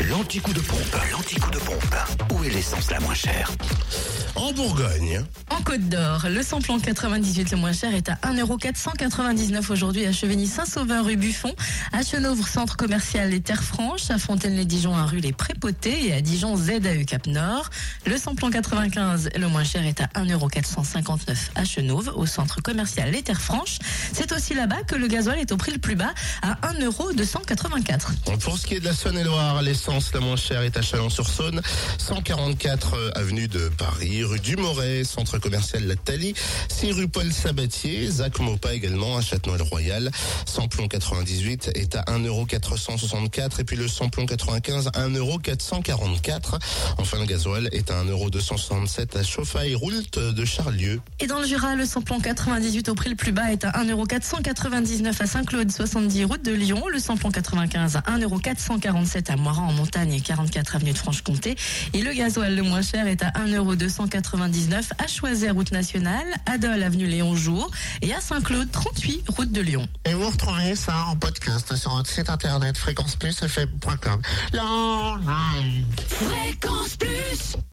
L'anti-coup de pompe, l'anti-coup de pompe. Où est l'essence la moins chère? En Bourgogne, En Côte d'Or, le samplon 98 le moins cher est à 1,499€ aujourd'hui à Chevigny-Saint-Sauveur rue Buffon, à Chenovre centre commercial Les Terres Franches, à Fontaine-les-Dijon à rue Les Prépotés et à Dijon ZAE Cap Nord. Le samplon 95 le moins cher est à 1,459€ à Chenauve au centre commercial Les Terres Franches. C'est aussi là-bas que le gasoil est au prix le plus bas à 1,284€. pour ce qui est de la Saône-et-Loire, l'essence la moins chère est à Chalon-sur-Saône, 144 euh, avenue de Paris, rue du Moret, centre commercial La Thalie, 6 rue Paul Sabatier, Zach Mopa également à Châtenois-le-Royal. Samplon 98 est à 1,464€ et puis le samplon 95 à 1,444€. Enfin le gasoil est à 1,267€ à Chauffaille Roult de Charlieu. Et dans le Jura, le samplon 98 au prix le plus bas est à 1,499€ à Saint-Claude, 70 route de Lyon. Le samplon 95 à 1,447€ à Moiran en montagne et 44 avenue de Franche-Comté. Et le gasoil le moins cher est à 1,299€ à Route nationale, à Dole, avenue Léon Jour et à Saint-Claude, 38 route de Lyon. Et vous retrouvez ça en podcast sur notre site internet fréquenceplusfm.com. Fréquence Plus